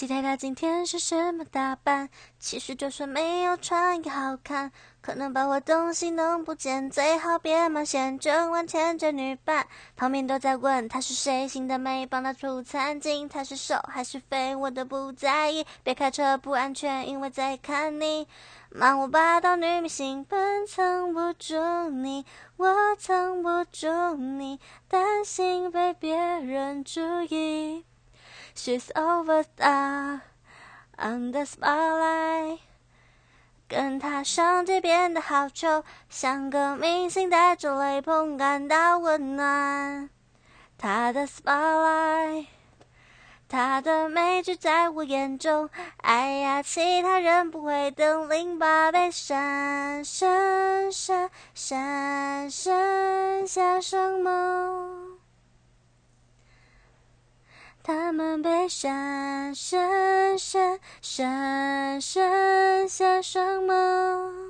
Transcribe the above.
期待他今天是什么打扮。其实就算没有穿也好看，可能把我东西弄不见，最好别冒险。整晚牵着女伴，旁边都在问他是谁，新的没帮他出餐巾，他是瘦还是肥，我都不在意。别开车不安全，因为在看你。漫无霸道女明星，本藏不住你，我藏不住你，担心被别人注意。She's over the on the spotlight，跟她上街变得好丑，像个明星带着雷朋感到温暖。她的 spotlight，她的美只在我眼中，哎呀，其他人不会等，零八被闪闪闪闪闪下双眸。他们被闪闪闪闪闪下双眸。